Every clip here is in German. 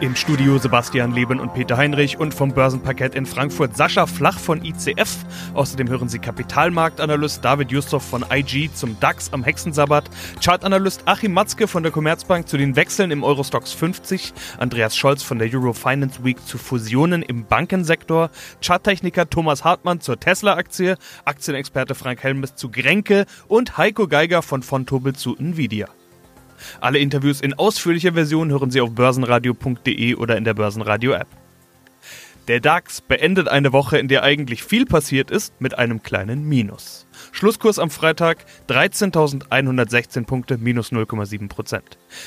Im Studio Sebastian Leben und Peter Heinrich und vom Börsenparkett in Frankfurt Sascha Flach von ICF. Außerdem hören Sie Kapitalmarktanalyst David Jusuf von IG zum DAX am Hexensabbat, Chartanalyst Achim Matzke von der Commerzbank zu den Wechseln im Eurostox 50, Andreas Scholz von der Euro Finance Week zu Fusionen im Bankensektor, Charttechniker Thomas Hartmann zur Tesla-Aktie, Aktienexperte Frank Helmes zu Grenke. Und Heiko Geiger von Fontobel zu Nvidia. Alle Interviews in ausführlicher Version hören Sie auf börsenradio.de oder in der Börsenradio-App. Der DAX beendet eine Woche, in der eigentlich viel passiert ist, mit einem kleinen Minus. Schlusskurs am Freitag 13.116 Punkte, minus 0,7%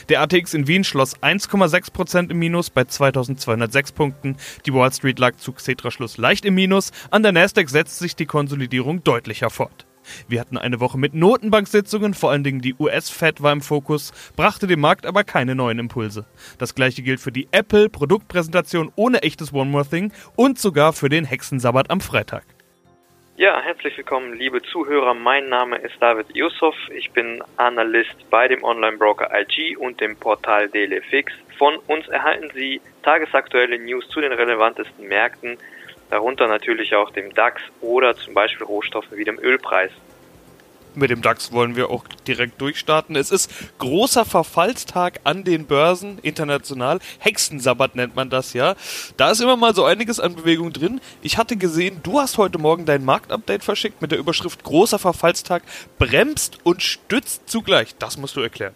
Der ATX in Wien schloss 1,6% im Minus bei 2.206 Punkten. Die Wall Street lag zu Xetra-Schluss leicht im Minus. An der Nasdaq setzt sich die Konsolidierung deutlicher fort. Wir hatten eine Woche mit Notenbanksitzungen, vor allen Dingen die US-Fed war im Fokus, brachte dem Markt aber keine neuen Impulse. Das gleiche gilt für die Apple-Produktpräsentation ohne echtes One More Thing und sogar für den Hexensabbat am Freitag. Ja, herzlich willkommen, liebe Zuhörer. Mein Name ist David Yusuf. Ich bin Analyst bei dem Online-Broker IG und dem Portal DailyFix. Von uns erhalten Sie tagesaktuelle News zu den relevantesten Märkten darunter natürlich auch dem DAX oder zum Beispiel Rohstoffen wie dem Ölpreis. Mit dem DAX wollen wir auch direkt durchstarten. Es ist großer Verfallstag an den Börsen international. Hexensabbat nennt man das ja. Da ist immer mal so einiges an Bewegung drin. Ich hatte gesehen, du hast heute Morgen dein Marktupdate verschickt mit der Überschrift Großer Verfallstag bremst und stützt zugleich. Das musst du erklären.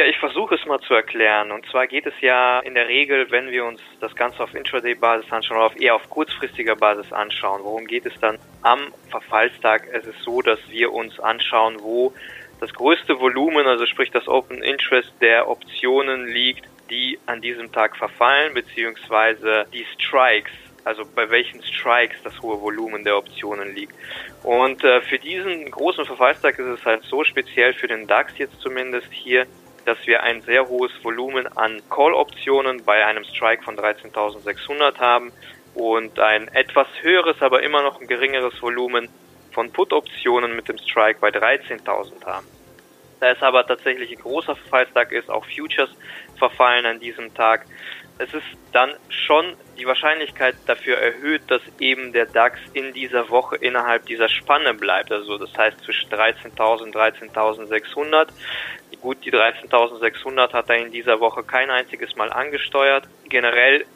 Ja, ich versuche es mal zu erklären. Und zwar geht es ja in der Regel, wenn wir uns das Ganze auf Intraday-Basis anschauen oder auf eher auf kurzfristiger Basis anschauen. Worum geht es dann am Verfallstag? Es ist so, dass wir uns anschauen, wo das größte Volumen, also sprich das Open Interest der Optionen liegt, die an diesem Tag verfallen, beziehungsweise die Strikes, also bei welchen Strikes das hohe Volumen der Optionen liegt. Und äh, für diesen großen Verfallstag ist es halt so speziell für den DAX jetzt zumindest hier, dass wir ein sehr hohes Volumen an Call-Optionen bei einem Strike von 13.600 haben und ein etwas höheres, aber immer noch ein geringeres Volumen von Put-Optionen mit dem Strike bei 13.000 haben. Da es aber tatsächlich ein großer Verfallstag ist, auch Futures verfallen an diesem Tag, es ist dann schon die Wahrscheinlichkeit dafür erhöht, dass eben der DAX in dieser Woche innerhalb dieser Spanne bleibt. Also das heißt zwischen 13.000 und 13.600. Gut, die 13.600 hat er in dieser Woche kein einziges Mal angesteuert. Generell,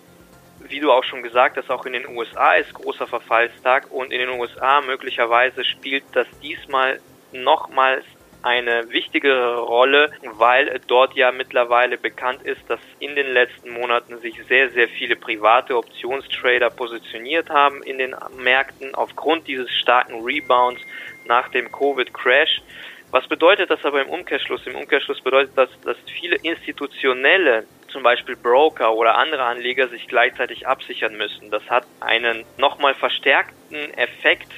wie du auch schon gesagt hast, auch in den USA ist großer Verfallstag und in den USA möglicherweise spielt das diesmal nochmals eine wichtigere Rolle, weil dort ja mittlerweile bekannt ist, dass in den letzten Monaten sich sehr, sehr viele private Optionstrader positioniert haben in den Märkten aufgrund dieses starken Rebounds nach dem Covid-Crash. Was bedeutet das aber im Umkehrschluss? Im Umkehrschluss bedeutet das, dass viele institutionelle, zum Beispiel Broker oder andere Anleger sich gleichzeitig absichern müssen. Das hat einen nochmal verstärkten Effekt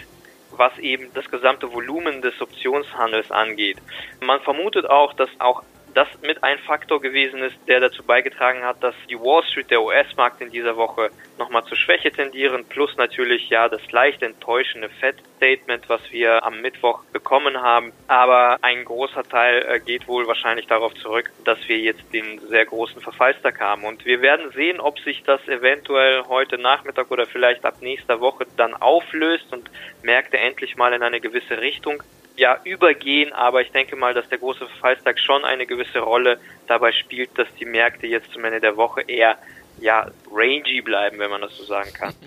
was eben das gesamte Volumen des Optionshandels angeht. Man vermutet auch, dass auch das mit ein Faktor gewesen ist, der dazu beigetragen hat, dass die Wall Street, der US-Markt in dieser Woche nochmal zur Schwäche tendieren, plus natürlich ja das leicht enttäuschende Fed-Statement, was wir am Mittwoch bekommen haben. Aber ein großer Teil äh, geht wohl wahrscheinlich darauf zurück, dass wir jetzt den sehr großen Verfallstag haben. Und wir werden sehen, ob sich das eventuell heute Nachmittag oder vielleicht ab nächster Woche dann auflöst und Märkte endlich mal in eine gewisse Richtung ja, übergehen, aber ich denke mal, dass der große Verfallstag schon eine gewisse Rolle dabei spielt, dass die Märkte jetzt zum Ende der Woche eher ja, rangy bleiben, wenn man das so sagen kann.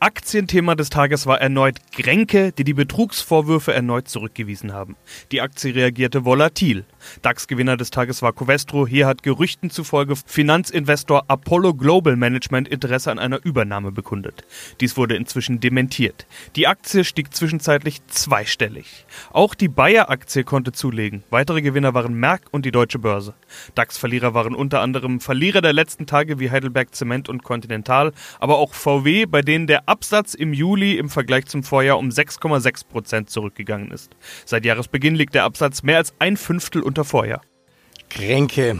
Aktienthema des Tages war erneut Gränke, die die Betrugsvorwürfe erneut zurückgewiesen haben. Die Aktie reagierte volatil. DAX-Gewinner des Tages war Covestro. Hier hat Gerüchten zufolge Finanzinvestor Apollo Global Management Interesse an einer Übernahme bekundet. Dies wurde inzwischen dementiert. Die Aktie stieg zwischenzeitlich zweistellig. Auch die Bayer-Aktie konnte zulegen. Weitere Gewinner waren Merck und die Deutsche Börse. DAX-Verlierer waren unter anderem Verlierer der letzten Tage wie Heidelberg Zement und Continental, aber auch VW, bei denen der Absatz im Juli im Vergleich zum Vorjahr um 6,6 Prozent zurückgegangen ist. Seit Jahresbeginn liegt der Absatz mehr als ein Fünftel unter Vorjahr. Kränke.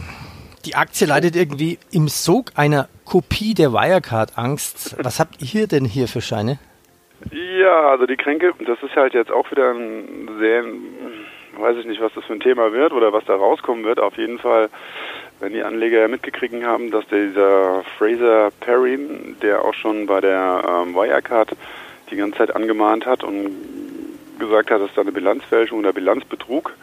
Die Aktie leidet irgendwie im Sog einer Kopie der Wirecard-Angst. Was habt ihr denn hier für Scheine? Ja, also die Kränke, das ist halt jetzt auch wieder ein sehr, weiß ich nicht, was das für ein Thema wird oder was da rauskommen wird. Auf jeden Fall, wenn die Anleger ja mitgekriegt haben, dass dieser Fraser Perrin, der auch schon bei der ähm, Wirecard die ganze Zeit angemahnt hat und gesagt hat, dass da eine Bilanzfälschung oder Bilanzbetrug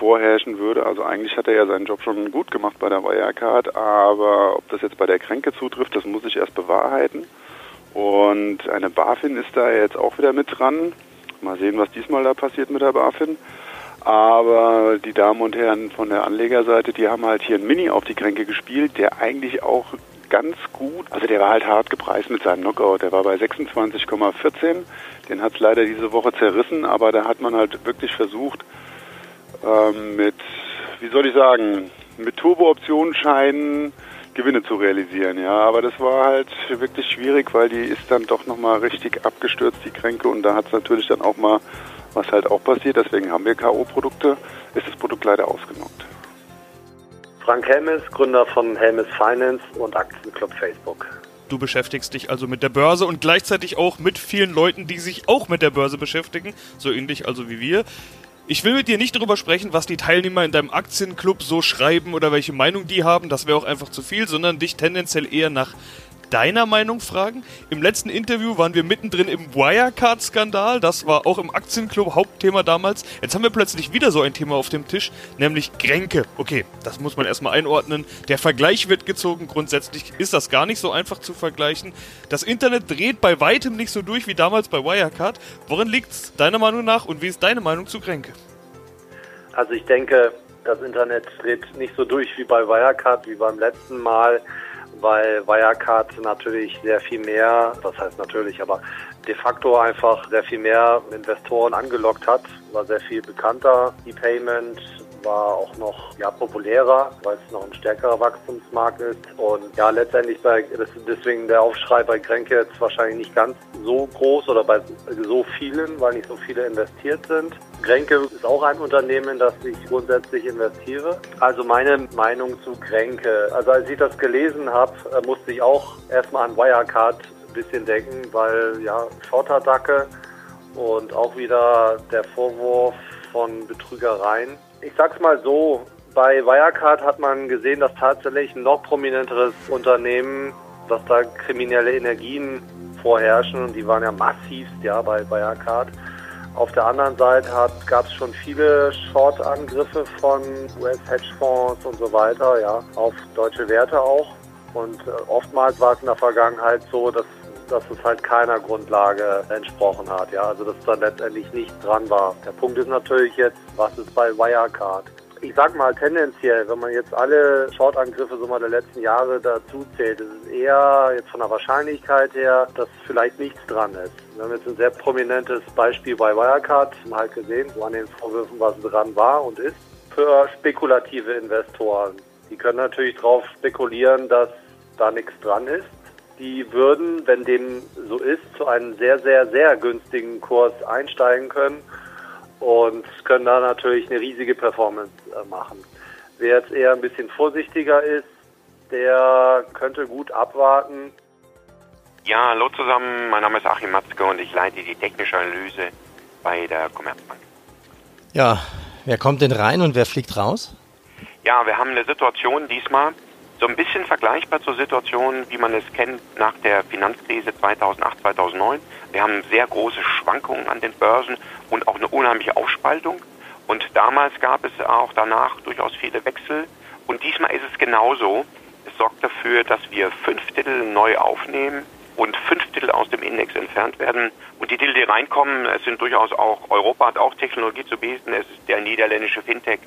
vorherrschen würde. Also eigentlich hat er ja seinen Job schon gut gemacht bei der Wirecard, aber ob das jetzt bei der Kränke zutrifft, das muss ich erst bewahrheiten. Und eine BaFin ist da jetzt auch wieder mit dran. Mal sehen, was diesmal da passiert mit der BaFin. Aber die Damen und Herren von der Anlegerseite, die haben halt hier ein Mini auf die Kränke gespielt, der eigentlich auch ganz gut, also der war halt hart gepreist mit seinem Knockout. Der war bei 26,14. Den hat es leider diese Woche zerrissen, aber da hat man halt wirklich versucht, ähm, mit, wie soll ich sagen, mit Turbo-Optionsscheinen Gewinne zu realisieren, ja. Aber das war halt wirklich schwierig, weil die ist dann doch nochmal richtig abgestürzt, die Kränke, und da hat es natürlich dann auch mal, was halt auch passiert, deswegen haben wir K.O.-Produkte, ist das Produkt leider ausgenockt. Frank Helmes, Gründer von Helmes Finance und Aktienclub Facebook. Du beschäftigst dich also mit der Börse und gleichzeitig auch mit vielen Leuten, die sich auch mit der Börse beschäftigen, so ähnlich also wie wir. Ich will mit dir nicht darüber sprechen, was die Teilnehmer in deinem Aktienclub so schreiben oder welche Meinung die haben, das wäre auch einfach zu viel, sondern dich tendenziell eher nach deiner Meinung fragen. Im letzten Interview waren wir mittendrin im Wirecard-Skandal. Das war auch im Aktienclub Hauptthema damals. Jetzt haben wir plötzlich wieder so ein Thema auf dem Tisch, nämlich Gränke. Okay, das muss man erstmal einordnen. Der Vergleich wird gezogen. Grundsätzlich ist das gar nicht so einfach zu vergleichen. Das Internet dreht bei weitem nicht so durch wie damals bei Wirecard. Worin liegt es deiner Meinung nach und wie ist deine Meinung zu Gränke? Also ich denke, das Internet dreht nicht so durch wie bei Wirecard, wie beim letzten Mal weil Wirecard natürlich sehr viel mehr, das heißt natürlich, aber de facto einfach sehr viel mehr Investoren angelockt hat, war sehr viel bekannter. E-Payment war auch noch ja, populärer, weil es noch ein stärkerer Wachstumsmarkt ist. Und ja, letztendlich bei, deswegen der Aufschrei bei Grenke jetzt wahrscheinlich nicht ganz so groß oder bei so vielen, weil nicht so viele investiert sind. Grenke ist auch ein Unternehmen, das ich grundsätzlich investiere. Also meine Meinung zu Grenke. Also als ich das gelesen habe, äh, musste ich auch erstmal an Wirecard ein bisschen denken, weil ja, Schotterdacke und auch wieder der Vorwurf von Betrügereien ich sag's mal so, bei Wirecard hat man gesehen, dass tatsächlich ein noch prominenteres Unternehmen, dass da kriminelle Energien vorherrschen und die waren ja massivst ja bei Wirecard. Auf der anderen Seite gab es schon viele Short-Angriffe von US-Hedgefonds und so weiter, ja, auf deutsche Werte auch. Und äh, oftmals war es in der Vergangenheit so, dass dass es halt keiner Grundlage entsprochen hat. Ja, also dass dann letztendlich nicht dran war. Der Punkt ist natürlich jetzt, was ist bei Wirecard? Ich sag mal tendenziell, wenn man jetzt alle Short-Angriffe so mal der letzten Jahre dazu zählt, ist es eher jetzt von der Wahrscheinlichkeit her, dass vielleicht nichts dran ist. Wir haben jetzt ein sehr prominentes Beispiel bei Wirecard halt gesehen, wo an den Vorwürfen was dran war und ist. Für spekulative Investoren. Die können natürlich darauf spekulieren, dass da nichts dran ist die würden, wenn dem so ist, zu einem sehr, sehr, sehr günstigen Kurs einsteigen können und können da natürlich eine riesige Performance äh, machen. Wer jetzt eher ein bisschen vorsichtiger ist, der könnte gut abwarten. Ja, hallo zusammen, mein Name ist Achim Matzke und ich leite die technische Analyse bei der Commerzbank. Ja, wer kommt denn rein und wer fliegt raus? Ja, wir haben eine Situation diesmal, so ein bisschen vergleichbar zur Situation, wie man es kennt nach der Finanzkrise 2008, 2009. Wir haben sehr große Schwankungen an den Börsen und auch eine unheimliche Aufspaltung. Und damals gab es auch danach durchaus viele Wechsel. Und diesmal ist es genauso. Es sorgt dafür, dass wir fünf Titel neu aufnehmen und fünf Titel aus dem Index entfernt werden. Und die Titel, die reinkommen, es sind durchaus auch, Europa hat auch Technologie zu bieten. Es ist der niederländische Fintech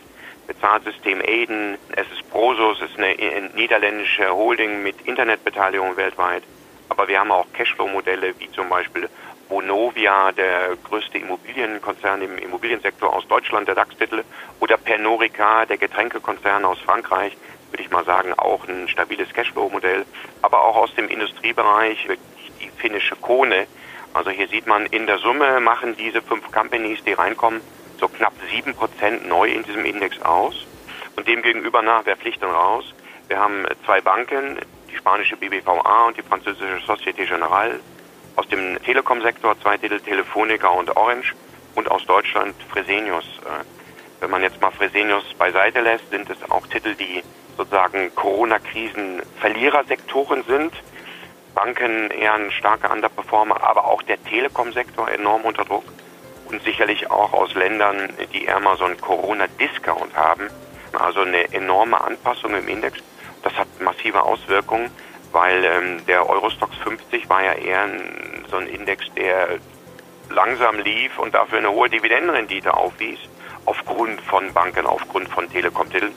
Bezahlsystem Aiden, es ist Prosus, es ist eine niederländische Holding mit Internetbeteiligung weltweit. Aber wir haben auch Cashflow-Modelle wie zum Beispiel Bonovia, der größte Immobilienkonzern im Immobiliensektor aus Deutschland, der DAX-Titel, oder Pernorica, der Getränkekonzern aus Frankreich, würde ich mal sagen, auch ein stabiles Cashflow-Modell. Aber auch aus dem Industriebereich die finnische Kone. Also hier sieht man, in der Summe machen diese fünf Companies, die reinkommen, so knapp 7% neu in diesem Index aus. Und demgegenüber nach, wer fliegt denn raus? Wir haben zwei Banken, die spanische BBVA und die französische Société Générale. Aus dem Telekom-Sektor zwei Titel Telefonica und Orange und aus Deutschland Fresenius. Äh, wenn man jetzt mal Fresenius beiseite lässt, sind es auch Titel, die sozusagen Corona-Krisen-Verlierersektoren sind. Banken eher ein starker Underperformer, aber auch der Telekom-Sektor enorm unter Druck und sicherlich auch aus Ländern, die eher mal so einen Corona-Discount haben. Also eine enorme Anpassung im Index. Das hat massive Auswirkungen, weil ähm, der Eurostox 50 war ja eher ein, so ein Index, der langsam lief und dafür eine hohe Dividendenrendite aufwies, aufgrund von Banken, aufgrund von Telekom-Titeln,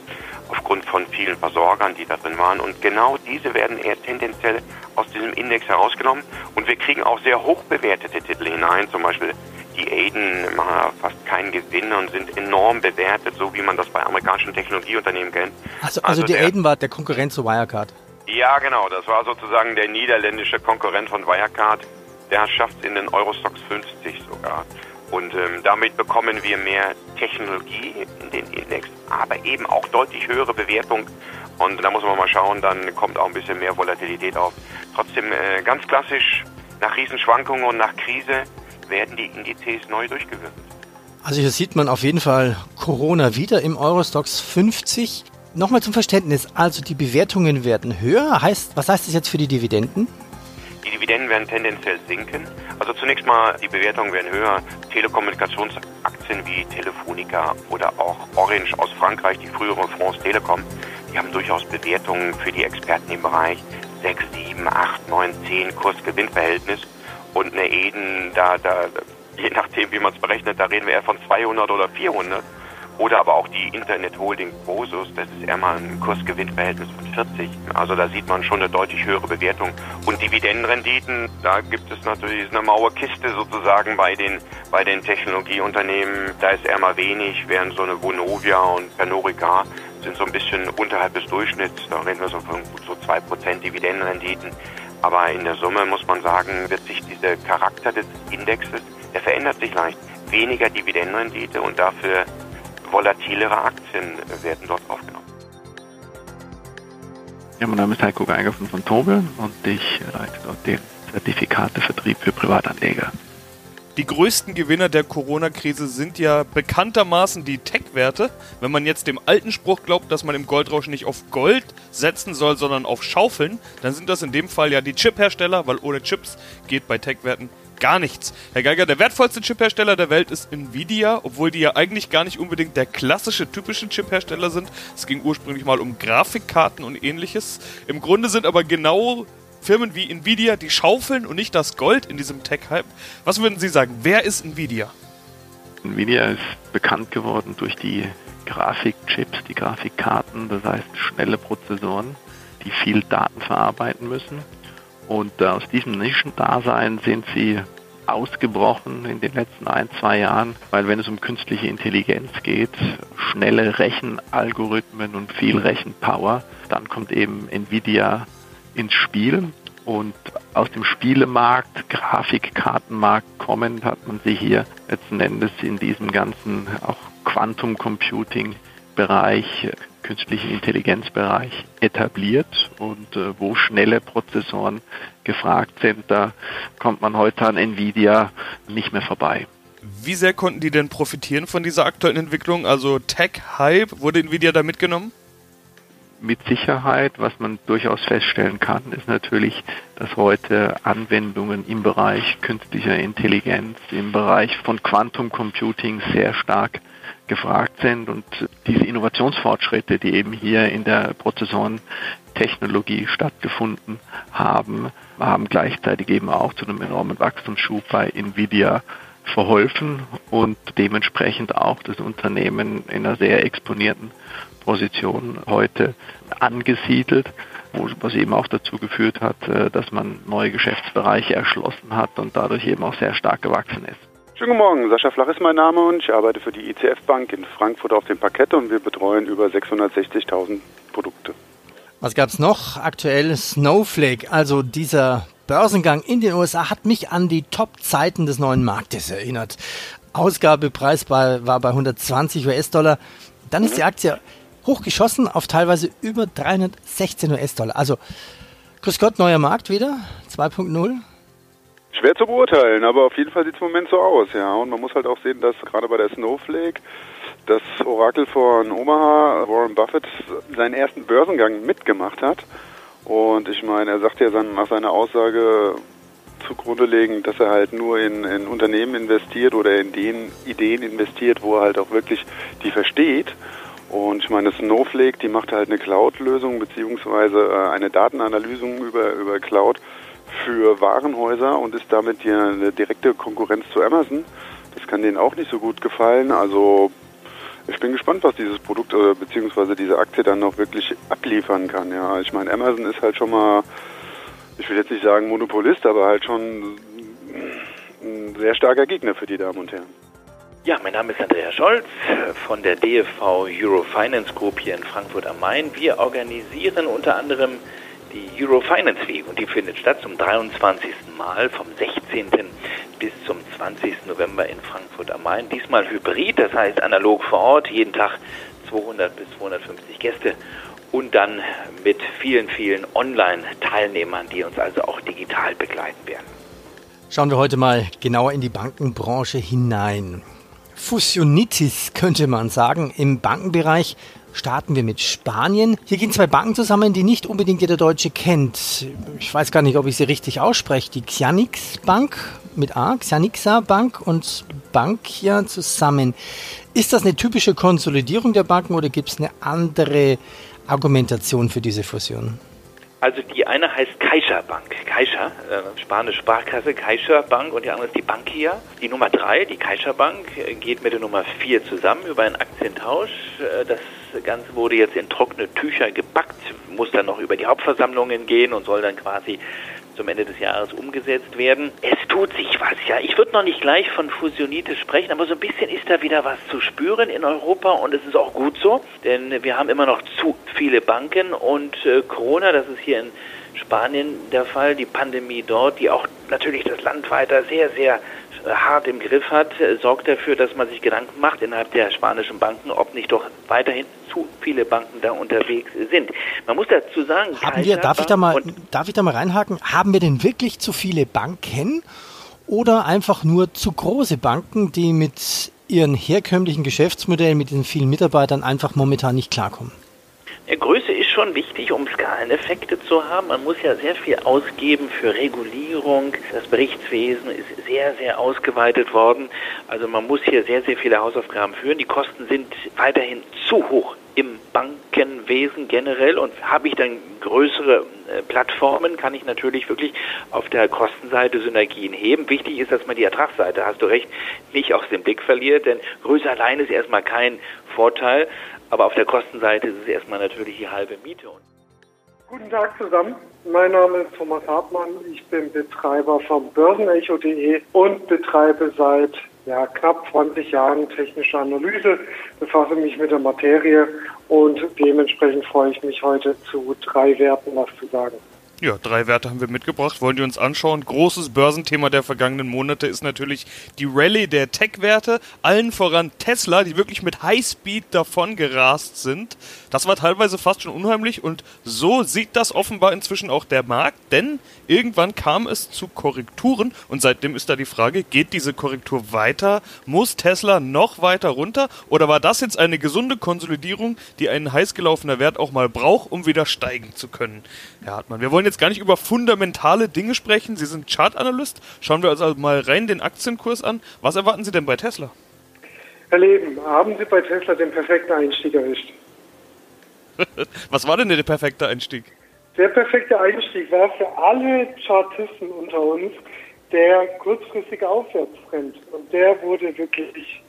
aufgrund von vielen Versorgern, die da drin waren. Und genau diese werden eher tendenziell aus diesem Index herausgenommen. Und wir kriegen auch sehr hoch bewertete Titel hinein, zum Beispiel die Aiden machen fast keinen Gewinn und sind enorm bewertet, so wie man das bei amerikanischen Technologieunternehmen kennt. Also, also, also die Aiden war der Konkurrent zu Wirecard. Ja, genau. Das war sozusagen der niederländische Konkurrent von Wirecard. Der schafft es in den Eurostox 50 sogar. Und ähm, damit bekommen wir mehr Technologie in den Index, aber eben auch deutlich höhere Bewertung. Und da muss man mal schauen, dann kommt auch ein bisschen mehr Volatilität auf. Trotzdem äh, ganz klassisch, nach Riesenschwankungen und nach Krise werden die Indizes neu durchgewürfelt. Also hier sieht man auf jeden Fall Corona wieder im Eurostox 50. Nochmal zum Verständnis, also die Bewertungen werden höher. Heißt, was heißt das jetzt für die Dividenden? Die Dividenden werden tendenziell sinken. Also zunächst mal, die Bewertungen werden höher. Telekommunikationsaktien wie Telefonica oder auch Orange aus Frankreich, die frühere France Telekom, die haben durchaus Bewertungen für die Experten im Bereich 6, 7, 8, 9, 10 Kurs-Gewinn-Verhältnis. Und eine Eden, da, da, je nachdem, wie man es berechnet, da reden wir eher von 200 oder 400. Oder aber auch die Internet Holding Bosus, das ist eher mal ein Kursgewinnverhältnis von 40. Also da sieht man schon eine deutlich höhere Bewertung. Und Dividendenrenditen, da gibt es natürlich eine Mauerkiste sozusagen bei den, bei den Technologieunternehmen. Da ist eher mal wenig, während so eine Vonovia und Pernorica sind so ein bisschen unterhalb des Durchschnitts. Da reden wir so von so 2% Dividendenrenditen. Aber in der Summe muss man sagen, wird sich dieser Charakter des Indexes, der verändert sich leicht. Weniger Dividendenrendite und dafür volatilere Aktien werden dort aufgenommen. Ja, mein Name ist Heiko Geiger von von Tobel und ich leite dort den Zertifikatevertrieb für Privatanleger. Die größten Gewinner der Corona-Krise sind ja bekanntermaßen die Tech-Werte. Wenn man jetzt dem alten Spruch glaubt, dass man im Goldrausch nicht auf Gold setzen soll, sondern auf Schaufeln, dann sind das in dem Fall ja die Chip-Hersteller, weil ohne Chips geht bei Tech-Werten gar nichts. Herr Geiger, der wertvollste Chip-Hersteller der Welt ist Nvidia, obwohl die ja eigentlich gar nicht unbedingt der klassische, typische Chip-Hersteller sind. Es ging ursprünglich mal um Grafikkarten und ähnliches. Im Grunde sind aber genau Firmen wie Nvidia, die schaufeln und nicht das Gold in diesem Tech-Hype. Was würden Sie sagen? Wer ist Nvidia? Nvidia ist bekannt geworden durch die Grafikchips, die Grafikkarten, das heißt schnelle Prozessoren, die viel Daten verarbeiten müssen. Und aus diesem Nischendasein sind sie ausgebrochen in den letzten ein, zwei Jahren, weil wenn es um künstliche Intelligenz geht, schnelle Rechenalgorithmen und viel Rechenpower, dann kommt eben Nvidia ins Spiel. Und aus dem Spielemarkt, Grafikkartenmarkt kommend, hat man sich hier letzten Endes in diesem ganzen auch Quantum Computing Bereich, künstlichen Intelligenzbereich etabliert und äh, wo schnelle Prozessoren gefragt sind, da kommt man heute an Nvidia nicht mehr vorbei. Wie sehr konnten die denn profitieren von dieser aktuellen Entwicklung? Also Tech-Hype, wurde Nvidia da mitgenommen? mit Sicherheit, was man durchaus feststellen kann, ist natürlich, dass heute Anwendungen im Bereich künstlicher Intelligenz, im Bereich von Quantum Computing sehr stark gefragt sind und diese Innovationsfortschritte, die eben hier in der Prozessorentechnologie stattgefunden haben, haben gleichzeitig eben auch zu einem enormen Wachstumsschub bei Nvidia verholfen und dementsprechend auch das Unternehmen in einer sehr exponierten Position heute angesiedelt, was eben auch dazu geführt hat, äh, dass man neue Geschäftsbereiche erschlossen hat und dadurch eben auch sehr stark gewachsen ist. Schönen guten Morgen, Sascha Flach ist mein Name und ich arbeite für die ICF Bank in Frankfurt auf dem Parkett und wir betreuen über 660.000 Produkte. Was gab es noch? Aktuell Snowflake, also dieser Börsengang in den USA hat mich an die Top-Zeiten des neuen Marktes erinnert. Ausgabepreis war bei 120 US-Dollar. Dann ist die Aktie hochgeschossen auf teilweise über 316 US-Dollar. Also, grüß Gott, neuer Markt wieder, 2.0. Schwer zu beurteilen, aber auf jeden Fall sieht es im Moment so aus, ja. Und man muss halt auch sehen, dass gerade bei der Snowflake das Orakel von Omaha, Warren Buffett, seinen ersten Börsengang mitgemacht hat. Und ich meine, er sagt ja dann nach seiner Aussage zugrunde legen, dass er halt nur in, in Unternehmen investiert oder in den Ideen investiert, wo er halt auch wirklich die versteht. Und ich meine, Snowflake, die macht halt eine Cloud-Lösung beziehungsweise äh, eine Datenanalyse über, über Cloud für Warenhäuser und ist damit ja eine direkte Konkurrenz zu Amazon. Das kann denen auch nicht so gut gefallen. Also ich bin gespannt, was dieses Produkt oder beziehungsweise diese Aktie dann noch wirklich abliefern kann. Ja, ich meine, Amazon ist halt schon mal, ich will jetzt nicht sagen Monopolist, aber halt schon ein sehr starker Gegner für die Damen und Herren. Ja, mein Name ist Andrea Scholz von der DFV Eurofinance Group hier in Frankfurt am Main. Wir organisieren unter anderem die Eurofinance Week und die findet statt zum 23. Mal vom 16. bis zum 20. November in Frankfurt am Main. Diesmal hybrid, das heißt analog vor Ort, jeden Tag 200 bis 250 Gäste und dann mit vielen, vielen Online-Teilnehmern, die uns also auch digital begleiten werden. Schauen wir heute mal genauer in die Bankenbranche hinein. Fusionitis könnte man sagen im Bankenbereich starten wir mit Spanien. Hier gehen zwei Banken zusammen, die nicht unbedingt jeder Deutsche kennt. Ich weiß gar nicht, ob ich sie richtig ausspreche. Die Xianix Bank mit A, Xianixa Bank und Bankia zusammen. Ist das eine typische Konsolidierung der Banken oder gibt es eine andere Argumentation für diese Fusion? Also die eine heißt Caixa Bank, Caixa, äh, spanische Sparkasse, Caixa Bank und die andere ist die Bankia. Die Nummer drei, die Caixa Bank, geht mit der Nummer vier zusammen über einen Aktientausch. Äh, das Ganze wurde jetzt in trockene Tücher gepackt, muss dann noch über die Hauptversammlungen gehen und soll dann quasi zum Ende des Jahres umgesetzt werden. Es tut sich was, ja. Ich würde noch nicht gleich von Fusionitis sprechen, aber so ein bisschen ist da wieder was zu spüren in Europa und es ist auch gut so, denn wir haben immer noch zu viele Banken und äh, Corona, das ist hier in Spanien der Fall, die Pandemie dort, die auch natürlich das Land weiter sehr, sehr hart im Griff hat, sorgt dafür, dass man sich Gedanken macht innerhalb der spanischen Banken, ob nicht doch weiterhin zu viele Banken da unterwegs sind. Man muss dazu sagen, haben wir, darf ich da mal, darf ich da mal reinhaken? Haben wir denn wirklich zu viele Banken oder einfach nur zu große Banken, die mit ihren herkömmlichen Geschäftsmodellen, mit den vielen Mitarbeitern einfach momentan nicht klarkommen? Größe ist schon wichtig, um Skaleneffekte zu haben. Man muss ja sehr viel ausgeben für Regulierung. Das Berichtswesen ist sehr, sehr ausgeweitet worden. Also man muss hier sehr, sehr viele Hausaufgaben führen. Die Kosten sind weiterhin zu hoch im Bankenwesen generell und habe ich dann größere äh, Plattformen, kann ich natürlich wirklich auf der Kostenseite Synergien heben. Wichtig ist, dass man die Ertragsseite, hast du recht, nicht aus dem Blick verliert, denn Größe allein ist erstmal kein Vorteil. Aber auf der Kostenseite ist es erstmal natürlich die halbe Miete. Guten Tag zusammen. Mein Name ist Thomas Hartmann. Ich bin Betreiber von börsenecho.de und betreibe seit ja, knapp 20 Jahren technische Analyse, befasse mich mit der Materie und dementsprechend freue ich mich heute zu drei Werten was zu sagen. Ja, drei Werte haben wir mitgebracht, wollen die uns anschauen. Großes Börsenthema der vergangenen Monate ist natürlich die Rallye der Tech-Werte, allen voran Tesla, die wirklich mit Highspeed davon gerast sind. Das war teilweise fast schon unheimlich und so sieht das offenbar inzwischen auch der Markt, denn irgendwann kam es zu Korrekturen und seitdem ist da die Frage, geht diese Korrektur weiter? Muss Tesla noch weiter runter oder war das jetzt eine gesunde Konsolidierung, die ein heiß gelaufener Wert auch mal braucht, um wieder steigen zu können? Herr Hartmann, wir wollen jetzt gar nicht über fundamentale Dinge sprechen. Sie sind Chartanalyst. Schauen wir uns also mal rein den Aktienkurs an. Was erwarten Sie denn bei Tesla? Herr Leben, haben Sie bei Tesla den perfekten Einstieg erwischt? Was war denn der perfekte Einstieg? Der perfekte Einstieg war für alle Chartisten unter uns der kurzfristige Aufwärtstrend. Und der wurde wirklich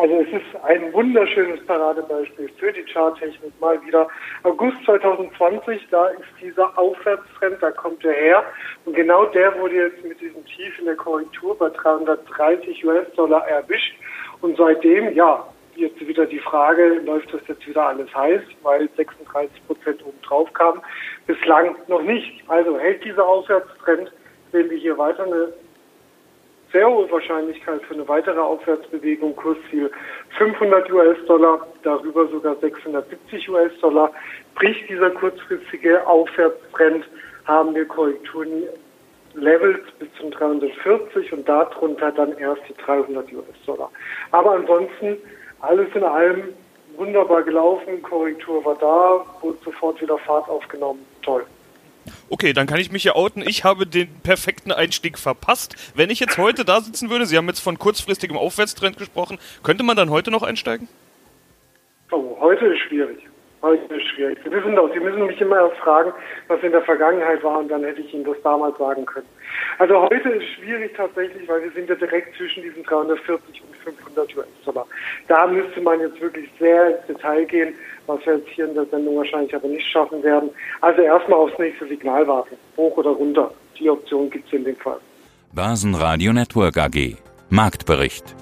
also es ist ein wunderschönes Paradebeispiel für die Charttechnik mal wieder. August 2020, da ist dieser Aufwärtstrend, da kommt er her. Und genau der wurde jetzt mit diesem Tief in der Korrektur bei 330 US-Dollar erwischt. Und seitdem, ja, jetzt wieder die Frage, läuft das jetzt wieder alles heiß, weil 36 Prozent oben drauf kamen. Bislang noch nicht. Also hält dieser Aufwärtstrend, sehen wir hier weiter eine sehr hohe Wahrscheinlichkeit für eine weitere Aufwärtsbewegung, Kursziel 500 US-Dollar, darüber sogar 670 US-Dollar. Bricht dieser kurzfristige Aufwärtstrend, haben wir Korrekturen Levels bis zum 340 und darunter dann erst die 300 US-Dollar. Aber ansonsten alles in allem wunderbar gelaufen, Korrektur war da, wurde sofort wieder Fahrt aufgenommen. Toll. Okay, dann kann ich mich ja outen. Ich habe den perfekten Einstieg verpasst. Wenn ich jetzt heute da sitzen würde, Sie haben jetzt von kurzfristigem Aufwärtstrend gesprochen, könnte man dann heute noch einsteigen? Oh, heute ist schwierig. Heute ist schwierig. Sie wissen doch, Sie müssen mich immer erst fragen, was in der Vergangenheit war und dann hätte ich Ihnen das damals sagen können. Also heute ist schwierig tatsächlich, weil wir sind ja direkt zwischen diesen 340 und 500 US-Dollar. Da müsste man jetzt wirklich sehr ins Detail gehen, was wir jetzt hier in der Sendung wahrscheinlich aber nicht schaffen werden. Also erstmal aufs nächste Signal warten, hoch oder runter. Die Option gibt es in dem Fall. Börsenradio Network AG. Marktbericht.